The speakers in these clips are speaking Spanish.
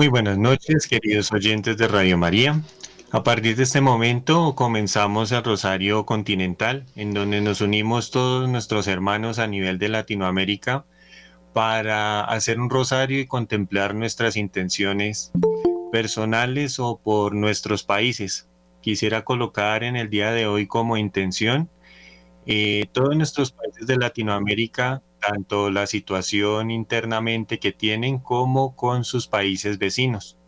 Muy buenas noches, queridos oyentes de Radio María. A partir de este momento comenzamos el Rosario Continental, en donde nos unimos todos nuestros hermanos a nivel de Latinoamérica para hacer un rosario y contemplar nuestras intenciones personales o por nuestros países. Quisiera colocar en el día de hoy como intención eh, todos nuestros países de Latinoamérica tanto la situación internamente que tienen como con sus países vecinos.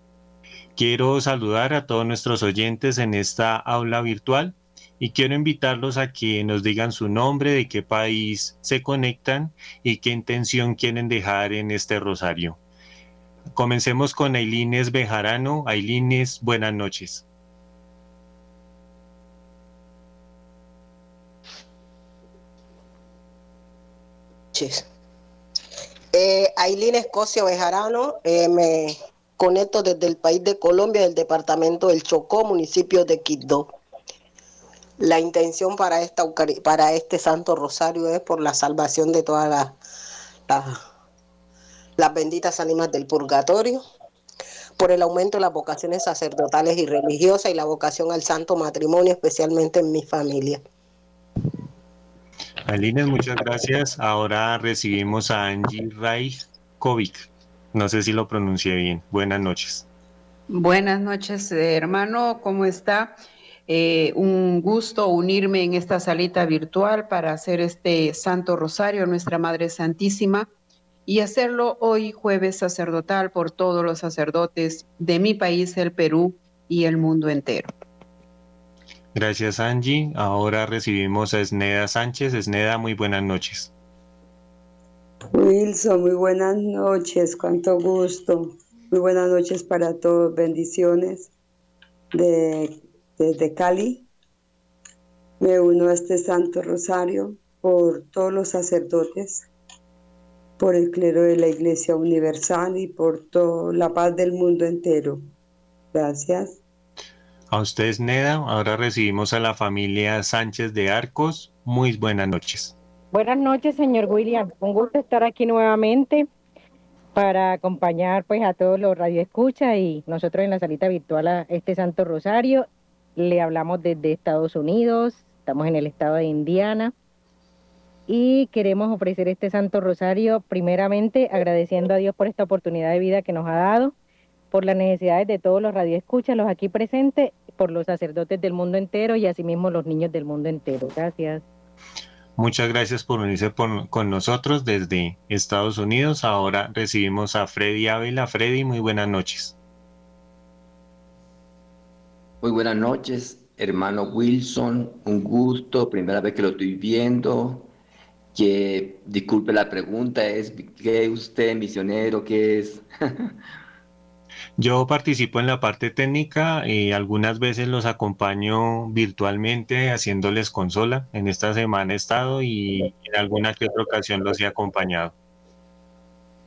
Quiero saludar a todos nuestros oyentes en esta aula virtual y quiero invitarlos a que nos digan su nombre, de qué país se conectan y qué intención quieren dejar en este rosario. Comencemos con Ailines Bejarano. Ailines, buenas noches. Eh, Ailín Escocia Bejarano, eh, me conecto desde el país de Colombia, del departamento del Chocó, municipio de Quito. La intención para, esta, para este Santo Rosario es por la salvación de todas las, las benditas ánimas del purgatorio, por el aumento de las vocaciones sacerdotales y religiosas y la vocación al santo matrimonio, especialmente en mi familia. Alines, muchas gracias. Ahora recibimos a Angie Rajkovic. No sé si lo pronuncié bien. Buenas noches. Buenas noches, hermano. ¿Cómo está? Eh, un gusto unirme en esta salita virtual para hacer este Santo Rosario, Nuestra Madre Santísima, y hacerlo hoy jueves sacerdotal por todos los sacerdotes de mi país, el Perú y el mundo entero. Gracias Angie. Ahora recibimos a Esneda Sánchez. Esneda, muy buenas noches. Wilson, muy buenas noches, cuánto gusto. Muy buenas noches para todos, bendiciones de, desde Cali. Me uno a este Santo Rosario por todos los sacerdotes, por el clero de la Iglesia Universal y por toda la paz del mundo entero. Gracias. A ustedes, Neda. Ahora recibimos a la familia Sánchez de Arcos. Muy buenas noches. Buenas noches, señor William. Un gusto estar aquí nuevamente para acompañar pues a todos los radioescuchas y nosotros en la salita virtual a este Santo Rosario. Le hablamos desde Estados Unidos, estamos en el estado de Indiana y queremos ofrecer este Santo Rosario primeramente agradeciendo a Dios por esta oportunidad de vida que nos ha dado, por las necesidades de todos los radioescuchas, los aquí presentes por los sacerdotes del mundo entero y asimismo los niños del mundo entero. Gracias. Muchas gracias por unirse con nosotros desde Estados Unidos. Ahora recibimos a Freddy Ávila. Freddy, muy buenas noches. Muy buenas noches, hermano Wilson. Un gusto, primera vez que lo estoy viendo. Que disculpe la pregunta, es ¿qué es usted, misionero? ¿Qué es? Yo participo en la parte técnica y algunas veces los acompaño virtualmente haciéndoles consola. En esta semana he estado y en alguna que otra ocasión los he acompañado.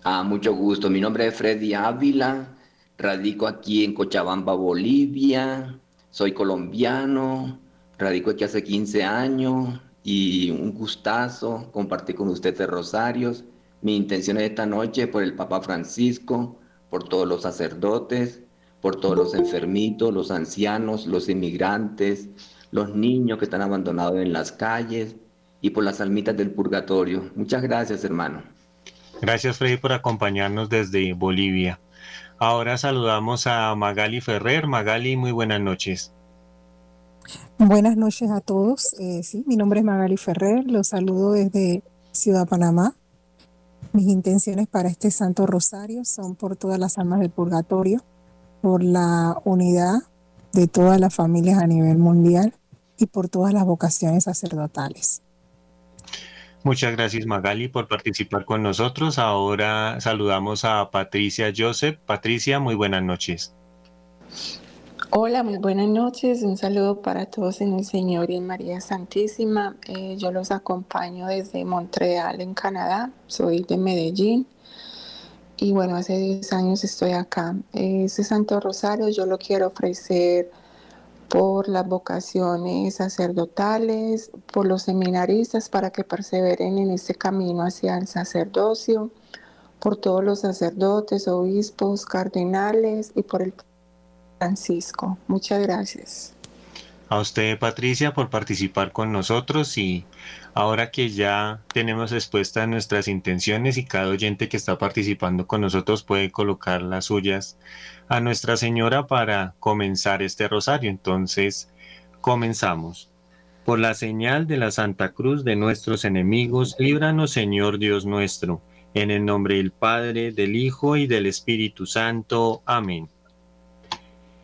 Ah, mucho gusto. Mi nombre es Freddy Ávila. Radico aquí en Cochabamba, Bolivia. Soy colombiano. Radico aquí hace 15 años y un gustazo compartir con ustedes Rosarios. Mi intención es esta noche por el Papa Francisco por todos los sacerdotes, por todos los enfermitos, los ancianos, los inmigrantes, los niños que están abandonados en las calles y por las almitas del purgatorio. Muchas gracias, hermano. Gracias, Freddy, por acompañarnos desde Bolivia. Ahora saludamos a Magali Ferrer. Magali, muy buenas noches. Buenas noches a todos. Eh, sí, mi nombre es Magali Ferrer. Los saludo desde Ciudad Panamá. Mis intenciones para este Santo Rosario son por todas las almas del purgatorio, por la unidad de todas las familias a nivel mundial y por todas las vocaciones sacerdotales. Muchas gracias Magali por participar con nosotros. Ahora saludamos a Patricia Joseph. Patricia, muy buenas noches. Hola, muy buenas noches. Un saludo para todos en el Señor y en María Santísima. Eh, yo los acompaño desde Montreal, en Canadá. Soy de Medellín. Y bueno, hace 10 años estoy acá. Este Santo Rosario yo lo quiero ofrecer por las vocaciones sacerdotales, por los seminaristas para que perseveren en este camino hacia el sacerdocio, por todos los sacerdotes, obispos, cardenales y por el Francisco. Muchas gracias. A usted, Patricia, por participar con nosotros y ahora que ya tenemos expuestas nuestras intenciones y cada oyente que está participando con nosotros puede colocar las suyas a Nuestra Señora para comenzar este rosario. Entonces, comenzamos. Por la señal de la Santa Cruz de nuestros enemigos, líbranos, Señor Dios nuestro, en el nombre del Padre, del Hijo y del Espíritu Santo. Amén.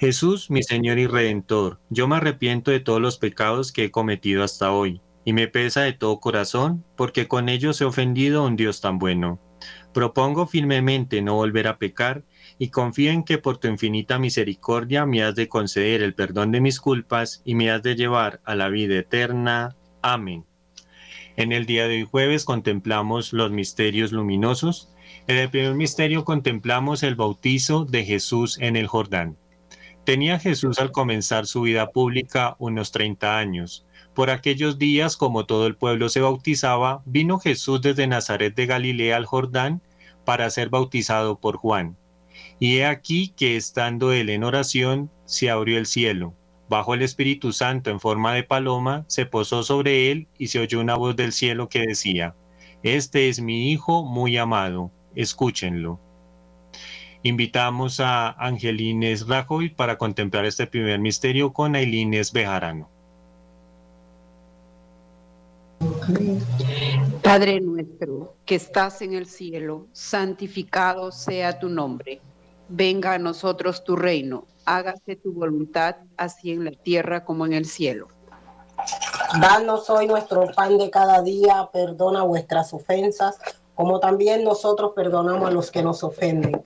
Jesús, mi Señor y Redentor, yo me arrepiento de todos los pecados que he cometido hasta hoy, y me pesa de todo corazón, porque con ellos he ofendido a un Dios tan bueno. Propongo firmemente no volver a pecar, y confío en que por tu infinita misericordia me has de conceder el perdón de mis culpas y me has de llevar a la vida eterna. Amén. En el día de hoy jueves contemplamos los misterios luminosos. En el primer misterio contemplamos el bautizo de Jesús en el Jordán. Tenía Jesús al comenzar su vida pública unos 30 años. Por aquellos días, como todo el pueblo se bautizaba, vino Jesús desde Nazaret de Galilea al Jordán para ser bautizado por Juan. Y he aquí que estando él en oración, se abrió el cielo. Bajo el Espíritu Santo en forma de paloma, se posó sobre él y se oyó una voz del cielo que decía, Este es mi Hijo muy amado, escúchenlo. Invitamos a Angelines Rajoy para contemplar este primer misterio con Ailines Bejarano. Padre nuestro, que estás en el cielo, santificado sea tu nombre. Venga a nosotros tu reino, hágase tu voluntad, así en la tierra como en el cielo. Danos hoy nuestro pan de cada día, perdona vuestras ofensas, como también nosotros perdonamos a los que nos ofenden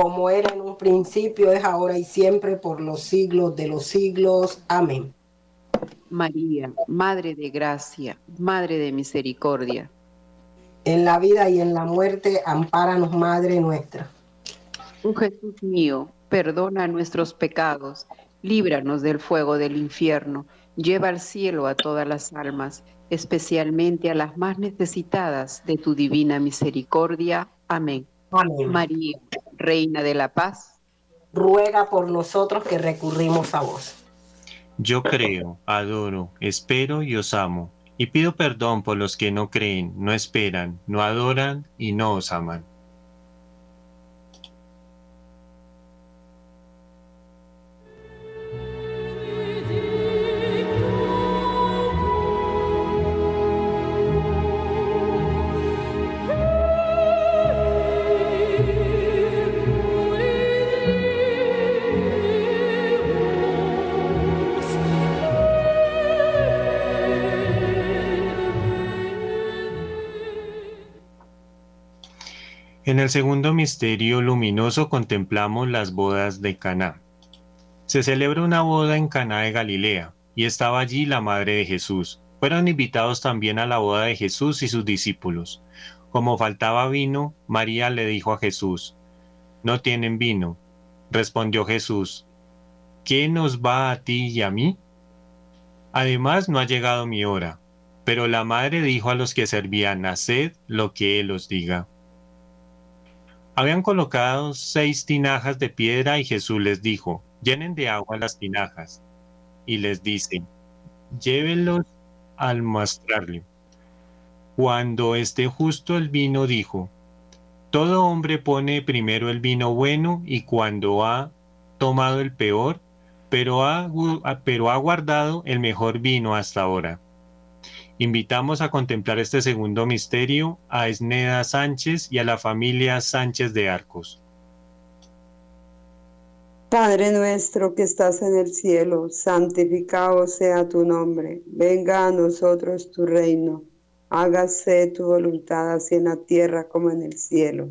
Como era en un principio, es ahora y siempre, por los siglos de los siglos. Amén. María, Madre de Gracia, Madre de Misericordia. En la vida y en la muerte, ampáranos, Madre nuestra. Oh Jesús mío, perdona nuestros pecados, líbranos del fuego del infierno, lleva al cielo a todas las almas, especialmente a las más necesitadas de tu divina misericordia. Amén. Amén. María, Reina de la Paz, ruega por nosotros que recurrimos a vos. Yo creo, adoro, espero y os amo, y pido perdón por los que no creen, no esperan, no adoran y no os aman. El segundo misterio luminoso contemplamos las bodas de Caná. Se celebra una boda en Caná de Galilea, y estaba allí la madre de Jesús. Fueron invitados también a la boda de Jesús y sus discípulos. Como faltaba vino, María le dijo a Jesús, No tienen vino. Respondió Jesús, ¿qué nos va a ti y a mí? Además no ha llegado mi hora. Pero la madre dijo a los que servían, Haced lo que él os diga. Habían colocado seis tinajas de piedra y Jesús les dijo, llenen de agua las tinajas. Y les dice, llévenlos al mostrarle. Cuando esté justo el vino, dijo, todo hombre pone primero el vino bueno y cuando ha tomado el peor, pero ha, pero ha guardado el mejor vino hasta ahora. Invitamos a contemplar este segundo misterio a Esneda Sánchez y a la familia Sánchez de Arcos. Padre nuestro que estás en el cielo, santificado sea tu nombre. Venga a nosotros tu reino. Hágase tu voluntad así en la tierra como en el cielo.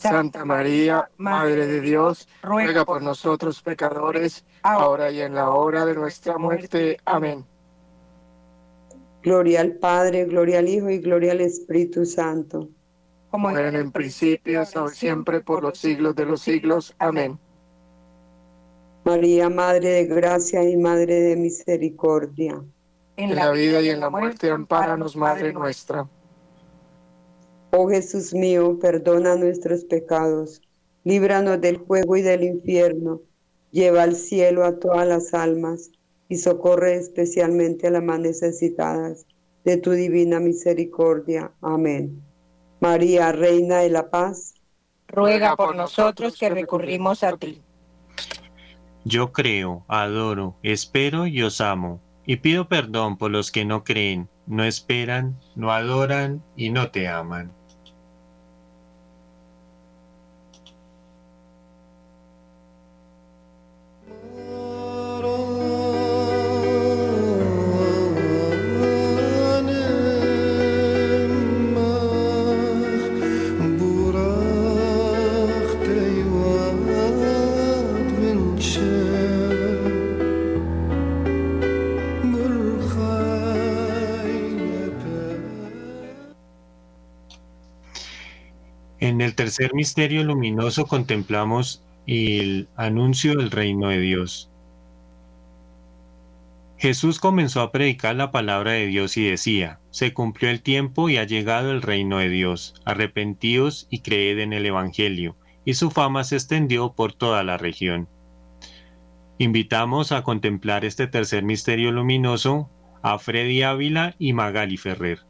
Santa María, Madre de Dios, ruega por nosotros pecadores, ahora y en la hora de nuestra muerte. Amén. Gloria al Padre, gloria al Hijo y gloria al Espíritu Santo. Como era en principio, ahora siempre, por los siglos de los siglos. Amén. María, Madre de Gracia y Madre de Misericordia. En la vida y en la muerte, ampáranos, Madre nuestra. Oh Jesús mío, perdona nuestros pecados, líbranos del fuego y del infierno, lleva al cielo a todas las almas y socorre especialmente a las más necesitadas de tu divina misericordia. Amén. María, Reina de la Paz, ruega por nosotros que recurrimos a ti. Yo creo, adoro, espero y os amo, y pido perdón por los que no creen, no esperan, no adoran y no te aman. Tercer misterio luminoso contemplamos el anuncio del reino de Dios. Jesús comenzó a predicar la palabra de Dios y decía, se cumplió el tiempo y ha llegado el reino de Dios, arrepentíos y creed en el Evangelio, y su fama se extendió por toda la región. Invitamos a contemplar este tercer misterio luminoso a Freddy Ávila y Magali Ferrer.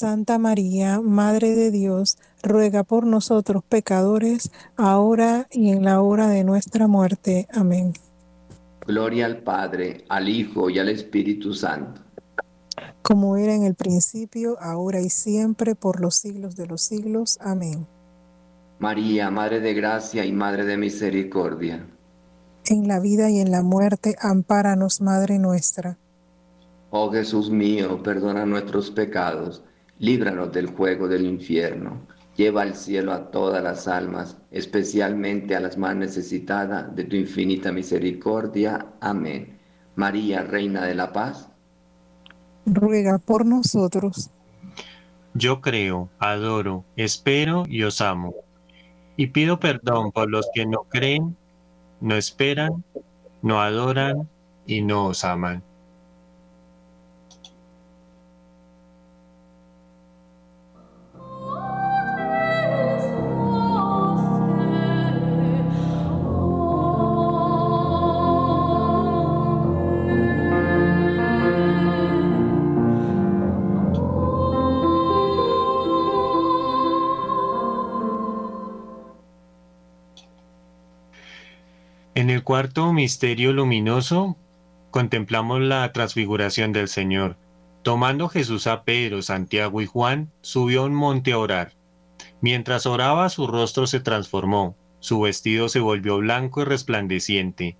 Santa María, Madre de Dios, ruega por nosotros pecadores, ahora y en la hora de nuestra muerte. Amén. Gloria al Padre, al Hijo y al Espíritu Santo. Como era en el principio, ahora y siempre, por los siglos de los siglos. Amén. María, Madre de Gracia y Madre de Misericordia. En la vida y en la muerte, ampáranos, Madre nuestra. Oh Jesús mío, perdona nuestros pecados, líbranos del juego del infierno, lleva al cielo a todas las almas, especialmente a las más necesitadas de tu infinita misericordia. Amén. María, Reina de la Paz. Ruega por nosotros. Yo creo, adoro, espero y os amo. Y pido perdón por los que no creen, no esperan, no adoran y no os aman. Cuarto misterio luminoso contemplamos la transfiguración del Señor. Tomando Jesús a Pedro, Santiago y Juan, subió a un monte a orar. Mientras oraba, su rostro se transformó, su vestido se volvió blanco y resplandeciente.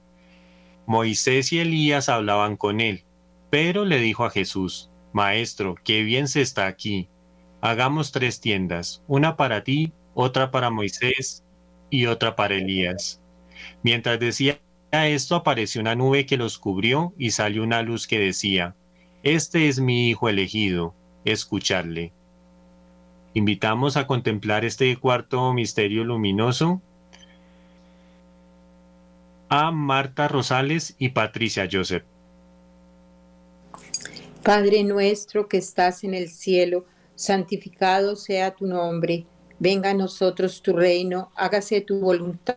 Moisés y Elías hablaban con él. Pedro le dijo a Jesús, Maestro, qué bien se está aquí. Hagamos tres tiendas, una para ti, otra para Moisés y otra para Elías. Mientras decía esto apareció una nube que los cubrió y salió una luz que decía, Este es mi Hijo elegido, escucharle. Invitamos a contemplar este cuarto misterio luminoso a Marta Rosales y Patricia Joseph. Padre nuestro que estás en el cielo, santificado sea tu nombre Venga a nosotros tu reino, hágase tu voluntad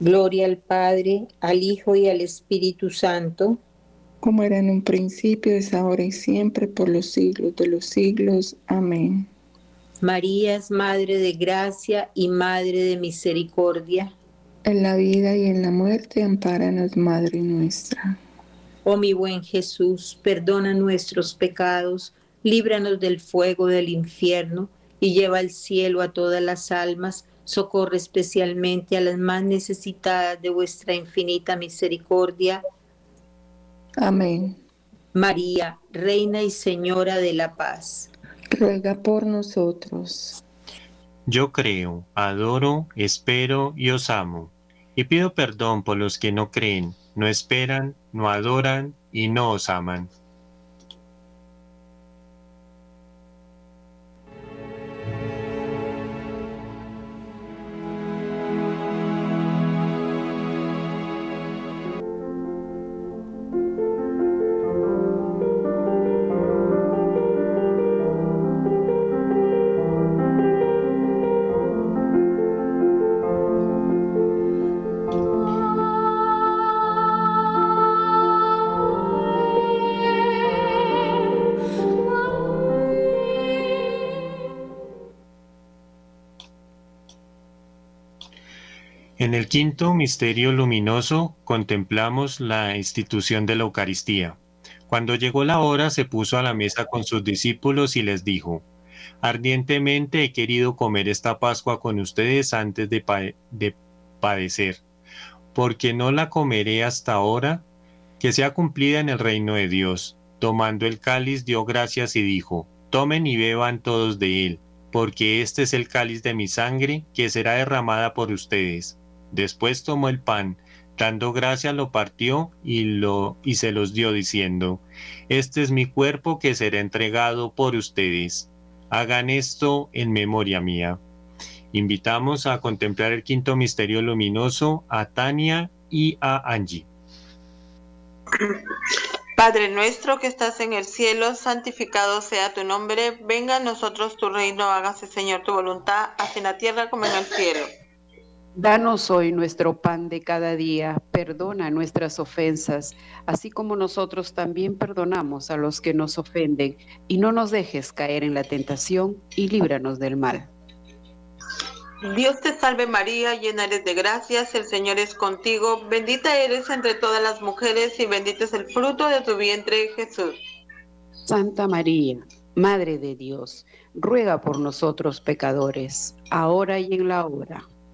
Gloria al Padre, al Hijo y al Espíritu Santo. Como era en un principio, es ahora y siempre, por los siglos de los siglos. Amén. María es Madre de Gracia y Madre de Misericordia en la vida y en la muerte, ampáranos, Madre nuestra. Oh mi buen Jesús, perdona nuestros pecados, líbranos del fuego del infierno y lleva al cielo a todas las almas, socorre especialmente a las más necesitadas de vuestra infinita misericordia. Amén. María, Reina y Señora de la Paz. Ruega por nosotros. Yo creo, adoro, espero y os amo y pido perdón por los que no creen, no esperan, no adoran y no os aman. Quinto misterio luminoso contemplamos la institución de la Eucaristía. Cuando llegó la hora se puso a la mesa con sus discípulos y les dijo, Ardientemente he querido comer esta Pascua con ustedes antes de, padecer, porque no la comeré hasta ahora, que sea cumplida en el reino de Dios. Tomando el cáliz dio gracias y dijo, Tomen y beban todos de él, porque este es el cáliz de mi sangre, que será derramada por ustedes Después tomó el pan, dando gracia lo partió y, lo, y se los dio diciendo, Este es mi cuerpo que será entregado por ustedes. Hagan esto en memoria mía. Invitamos a contemplar el quinto misterio luminoso a Tania y a Angie. Padre nuestro que estás en el cielo, santificado sea tu nombre, venga a nosotros tu reino, hágase Señor tu voluntad, así en la tierra como en el cielo. Danos hoy nuestro pan de cada día, perdona nuestras ofensas, así como nosotros también perdonamos a los que nos ofenden, y no nos dejes caer en la tentación, y líbranos del mal. Dios te salve María, llena eres de gracias, el Señor es contigo, bendita eres entre todas las mujeres, y bendito es el fruto de tu vientre, Jesús. Santa María, Madre de Dios, ruega por nosotros pecadores, ahora y en la hora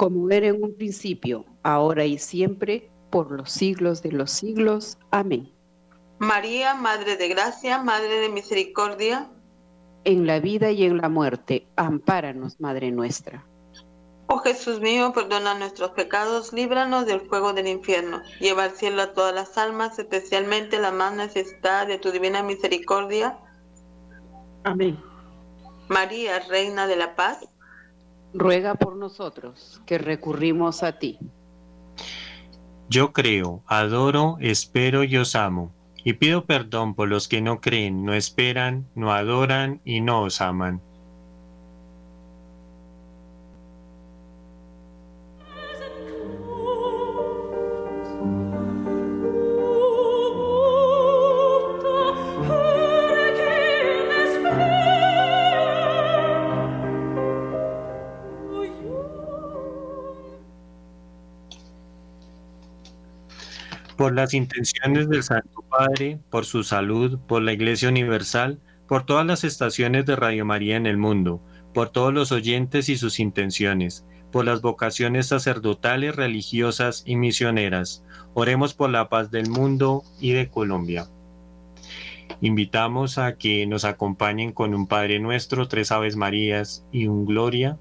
como era en un principio, ahora y siempre, por los siglos de los siglos. Amén. María, Madre de Gracia, Madre de Misericordia. En la vida y en la muerte, ampáranos, Madre nuestra. Oh Jesús mío, perdona nuestros pecados, líbranos del fuego del infierno. Lleva al cielo a todas las almas, especialmente la más necesitada de tu divina misericordia. Amén. María, Reina de la Paz ruega por nosotros que recurrimos a ti. Yo creo, adoro, espero y os amo. y pido perdón por los que no creen, no esperan, no adoran y no os aman. Las intenciones del Santo Padre, por su salud, por la Iglesia Universal, por todas las estaciones de Radio María en el mundo, por todos los oyentes y sus intenciones, por las vocaciones sacerdotales, religiosas y misioneras. Oremos por la paz del mundo y de Colombia. Invitamos a que nos acompañen con un Padre Nuestro, tres Aves Marías y un Gloria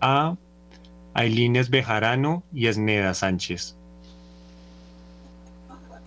a Ailines Bejarano y Esneda Sánchez.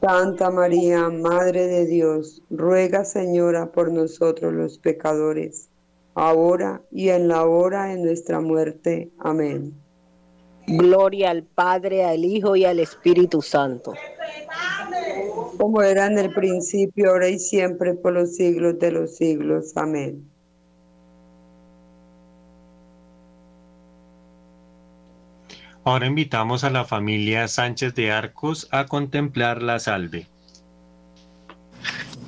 Santa María, Madre de Dios, ruega Señora por nosotros los pecadores, ahora y en la hora de nuestra muerte. Amén. Gloria al Padre, al Hijo y al Espíritu Santo. Como era en el principio, ahora y siempre, por los siglos de los siglos. Amén. Ahora invitamos a la familia Sánchez de Arcos a contemplar la salve.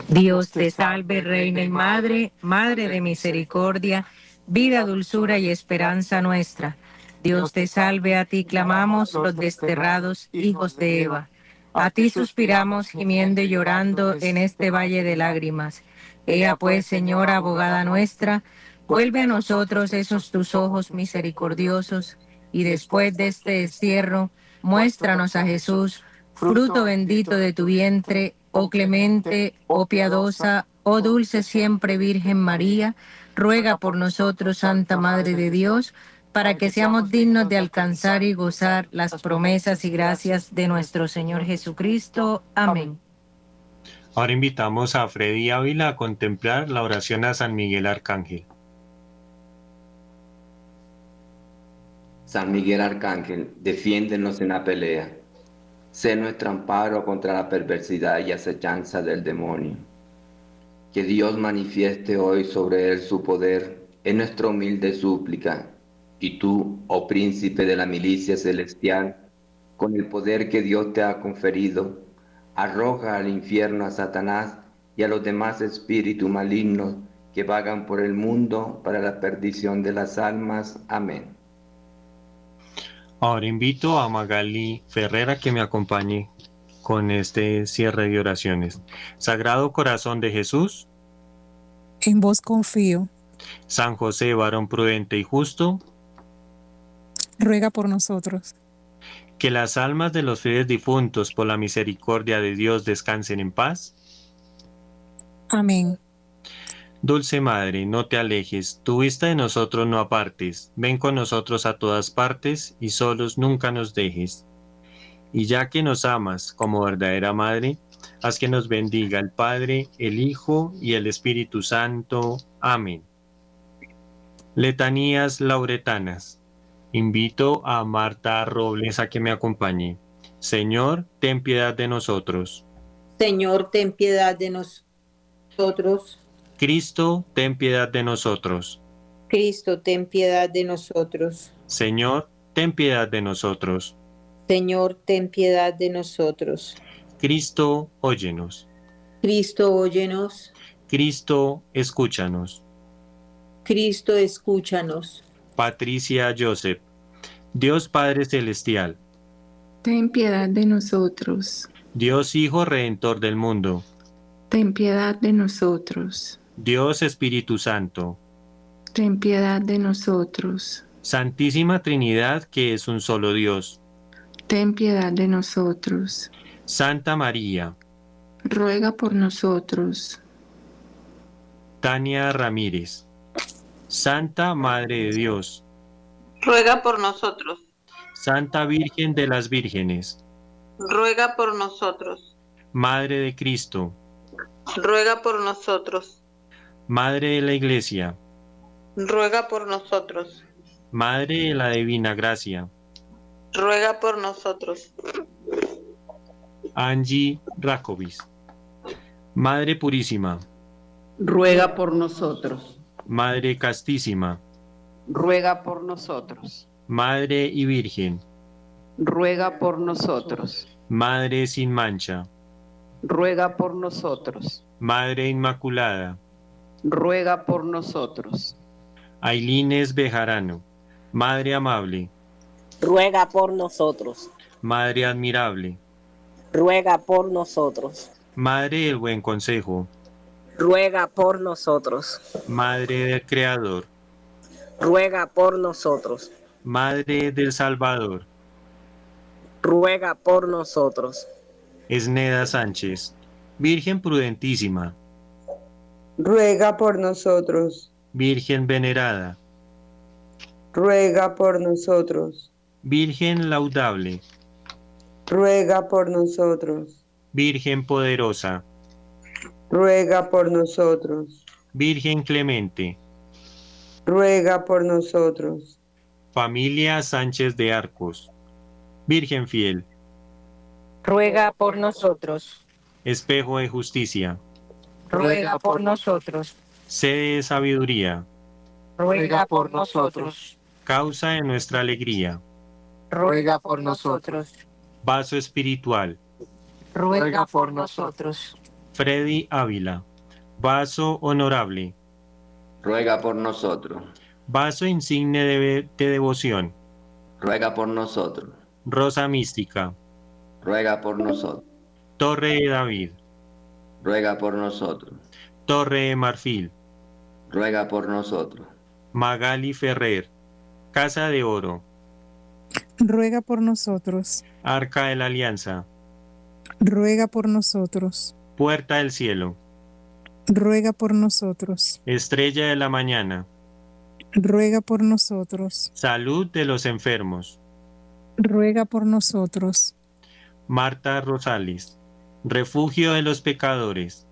Dios te salve, Reina y Madre, Madre de misericordia, vida, dulzura y esperanza nuestra. Dios te salve, a ti clamamos los desterrados hijos de Eva. A ti suspiramos gimiendo y llorando en este valle de lágrimas. Ea pues, Señora, abogada nuestra, vuelve a nosotros esos tus ojos misericordiosos y después de este destierro, muéstranos a Jesús, fruto bendito de tu vientre, oh clemente, oh piadosa, oh dulce siempre Virgen María, ruega por nosotros, Santa Madre de Dios, para que seamos dignos de alcanzar y gozar las promesas y gracias de nuestro Señor Jesucristo. Amén. Ahora invitamos a Freddy Ávila a contemplar la oración a San Miguel Arcángel. San Miguel Arcángel, defiéndenos en la pelea. Sé nuestro amparo contra la perversidad y acechanza del demonio. Que Dios manifieste hoy sobre él su poder, es nuestra humilde súplica. Y tú, oh príncipe de la milicia celestial, con el poder que Dios te ha conferido, arroja al infierno a Satanás y a los demás espíritus malignos que vagan por el mundo para la perdición de las almas. Amén. Ahora invito a Magali Ferrera que me acompañe con este cierre de oraciones. Sagrado Corazón de Jesús. En vos confío. San José, varón prudente y justo. Ruega por nosotros. Que las almas de los fieles difuntos por la misericordia de Dios descansen en paz. Amén. Dulce Madre, no te alejes, tu vista de nosotros no apartes, ven con nosotros a todas partes y solos nunca nos dejes. Y ya que nos amas como verdadera Madre, Haz que nos bendiga el Padre, el Hijo y el Espíritu Santo. Amén. Letanías lauretanas. Invito a Marta Robles a que me acompañe. Señor, ten piedad de nosotros. Señor, ten piedad de nosotros. Cristo, ten piedad de nosotros. Cristo, ten piedad de nosotros. Señor, ten piedad de nosotros. Señor, ten piedad de nosotros. Cristo, óyenos. Cristo, óyenos. Cristo, escúchanos. Cristo, escúchanos. Patricia Joseph. Dios Padre Celestial. Ten piedad de nosotros. Dios Hijo Redentor del mundo. Ten piedad de nosotros. Dios Espíritu Santo. Ten piedad de nosotros. Santísima Trinidad que es un solo Dios. Ten piedad de nosotros. Santa María. Ruega por nosotros. Tania Ramírez. Santa Madre de Dios. Ruega por nosotros. Santa Virgen de las Vírgenes. Ruega por nosotros. Madre de Cristo. Ruega por nosotros. Madre de la Iglesia. Ruega por nosotros. Madre de la Divina Gracia. Ruega por nosotros. Angie Rakovis. Madre Purísima. Ruega por nosotros. Madre Castísima. Ruega por nosotros. Madre y Virgen. Ruega por nosotros. Madre sin mancha. Ruega por nosotros. Madre Inmaculada. Ruega por nosotros. Ailines Bejarano. Madre amable. Ruega por nosotros. Madre admirable. Ruega por nosotros. Madre del buen consejo. Ruega por nosotros. Madre del Creador. Ruega por nosotros. Madre del Salvador. Ruega por nosotros. Esneda Sánchez. Virgen prudentísima. Ruega por nosotros. Virgen venerada. Ruega por nosotros. Virgen laudable. Ruega por nosotros. Virgen poderosa. Ruega por nosotros. Virgen clemente. Ruega por nosotros. Familia Sánchez de Arcos. Virgen fiel. Ruega por nosotros. Espejo de justicia. Ruega por nosotros. Sede de sabiduría. Ruega por nosotros. Causa de nuestra alegría. Ruega por nosotros. Vaso espiritual. Ruega por nosotros. Freddy Ávila. Vaso honorable. Ruega por nosotros. Vaso insigne de, de devoción. Ruega por nosotros. Rosa mística. Ruega por nosotros. Torre de David. Ruega por nosotros. Torre de Marfil. Ruega por nosotros. Magali Ferrer. Casa de Oro. Ruega por nosotros. Arca de la Alianza. Ruega por nosotros. Puerta del Cielo. Ruega por nosotros. Estrella de la Mañana. Ruega por nosotros. Salud de los enfermos. Ruega por nosotros. Marta Rosales. Refugio de los pecadores.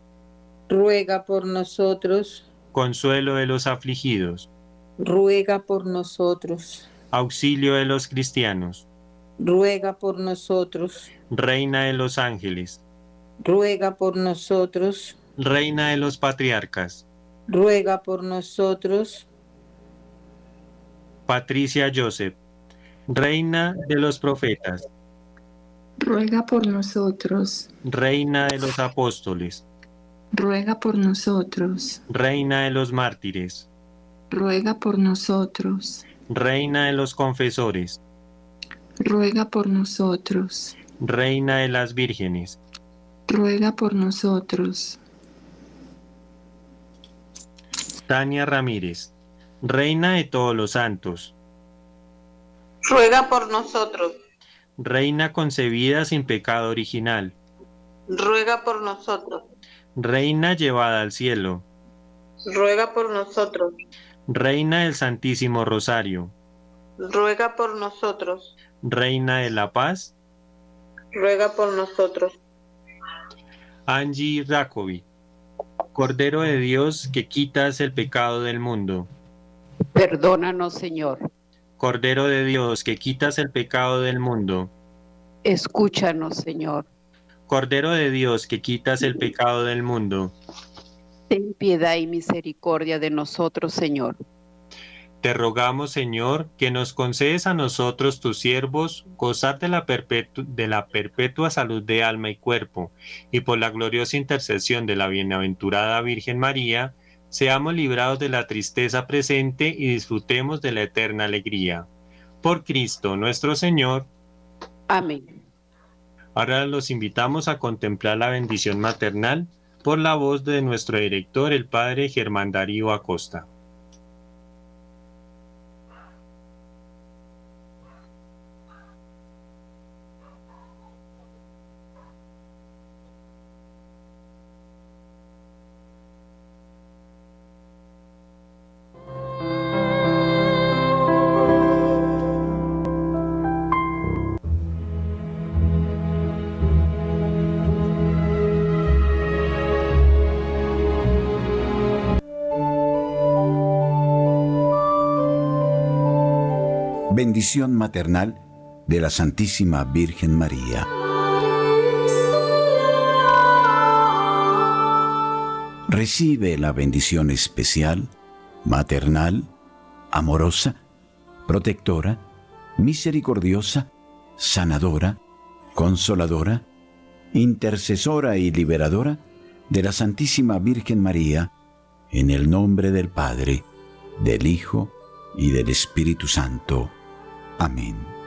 Ruega por nosotros. Consuelo de los afligidos. Ruega por nosotros. Auxilio de los cristianos. Ruega por nosotros. Reina de los ángeles. Ruega por nosotros. Reina de los patriarcas. Ruega por nosotros. Patricia Joseph. Reina de los profetas. Ruega por nosotros. Reina de los apóstoles. Ruega por nosotros. Reina de los mártires. Ruega por nosotros. Reina de los confesores. Ruega por nosotros. Reina de las vírgenes. Ruega por nosotros. Tania Ramírez. Reina de todos los santos. Ruega por nosotros. Reina concebida sin pecado original. Ruega por nosotros. Reina llevada al cielo. Ruega por nosotros. Reina del Santísimo Rosario. Ruega por nosotros. Reina de la Paz. Ruega por nosotros. Angie Rakovi. Cordero de Dios que quitas el pecado del mundo. Perdónanos, Señor. Cordero de Dios que quitas el pecado del mundo. Escúchanos, Señor. Cordero de Dios que quitas el pecado del mundo. Ten piedad y misericordia de nosotros, Señor. Te rogamos, Señor, que nos concedes a nosotros, tus siervos, gozar de la, de la, perpetua salud de alma y cuerpo, y por la gloriosa intercesión de la bienaventurada Virgen María, seamos librados de la tristeza presente y disfrutemos de la eterna alegría. Por Cristo nuestro Señor. Amén. Ahora los invitamos a contemplar la bendición maternal por la voz de nuestro director, el Padre Germán Darío Acosta. Bendición maternal de la Santísima Virgen María. Recibe la bendición especial, maternal, amorosa, protectora, misericordiosa, sanadora, consoladora, intercesora y liberadora de la Santísima Virgen María, en el nombre del Padre, del Hijo y del Espíritu Santo. Amén.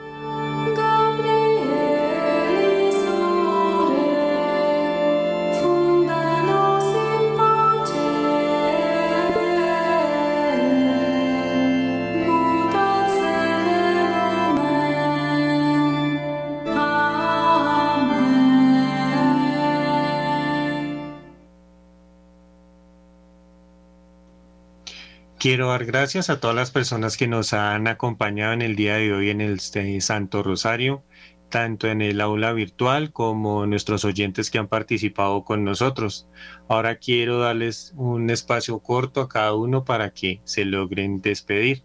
Quiero dar gracias a todas las personas que nos han acompañado en el día de hoy en el este Santo Rosario, tanto en el aula virtual como nuestros oyentes que han participado con nosotros. Ahora quiero darles un espacio corto a cada uno para que se logren despedir.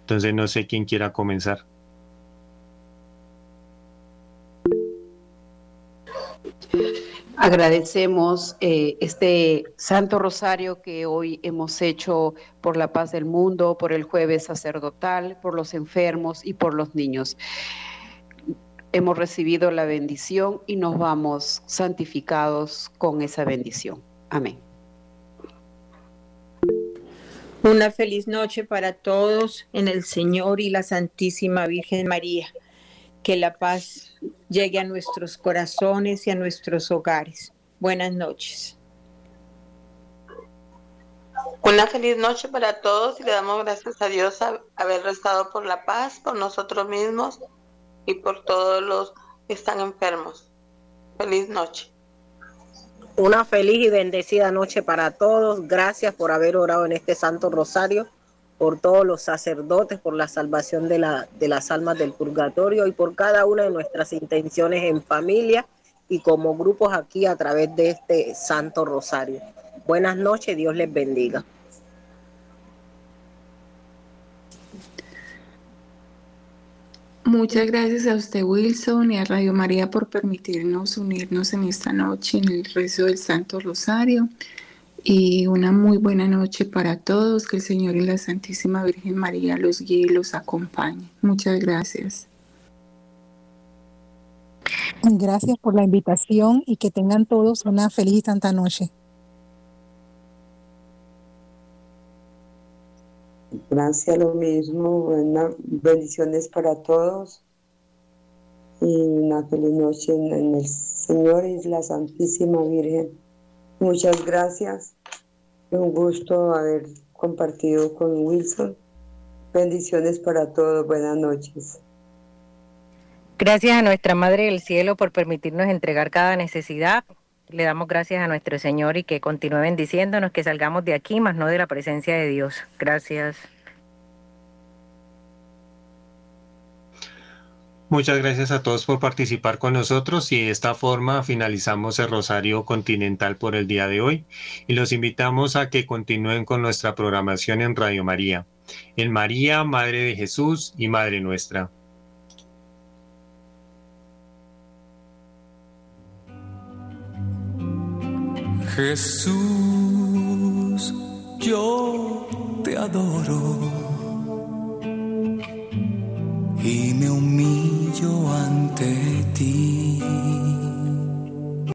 Entonces no sé quién quiera comenzar. Agradecemos eh, este Santo Rosario que hoy hemos hecho por la paz del mundo, por el jueves sacerdotal, por los enfermos y por los niños. Hemos recibido la bendición y nos vamos santificados con esa bendición. Amén. Una feliz noche para todos en el Señor y la Santísima Virgen María que la paz llegue a nuestros corazones y a nuestros hogares. Buenas noches. Una feliz noche para todos y le damos gracias a Dios a haber rezado por la paz, por nosotros mismos y por todos los que están enfermos. Feliz noche. Una feliz y bendecida noche para todos. Gracias por haber orado en este Santo Rosario por todos los sacerdotes, por la salvación de, la, de las almas del purgatorio y por cada una de nuestras intenciones en familia y como grupos aquí a través de este Santo Rosario. Buenas noches, Dios les bendiga. Muchas gracias a usted, Wilson, y a Radio María por permitirnos unirnos en esta noche en el rezo del Santo Rosario y una muy buena noche para todos. Que el Señor y la Santísima Virgen María los guíe y los acompañe. Muchas gracias. Gracias por la invitación y que tengan todos una feliz y santa noche. Gracias, lo mismo. Buenas bendiciones para todos y una feliz noche en el Señor y la Santísima Virgen. Muchas gracias un gusto haber compartido con Wilson. Bendiciones para todos. Buenas noches. Gracias a nuestra Madre del Cielo por permitirnos entregar cada necesidad. Le damos gracias a nuestro Señor y que continúe bendiciéndonos, que salgamos de aquí, más no de la presencia de Dios. Gracias. Muchas gracias a todos por participar con nosotros y de esta forma finalizamos el Rosario Continental por el día de hoy y los invitamos a que continúen con nuestra programación en Radio María. En María, Madre de Jesús y Madre nuestra. Jesús, yo te adoro y me humillo ante ti.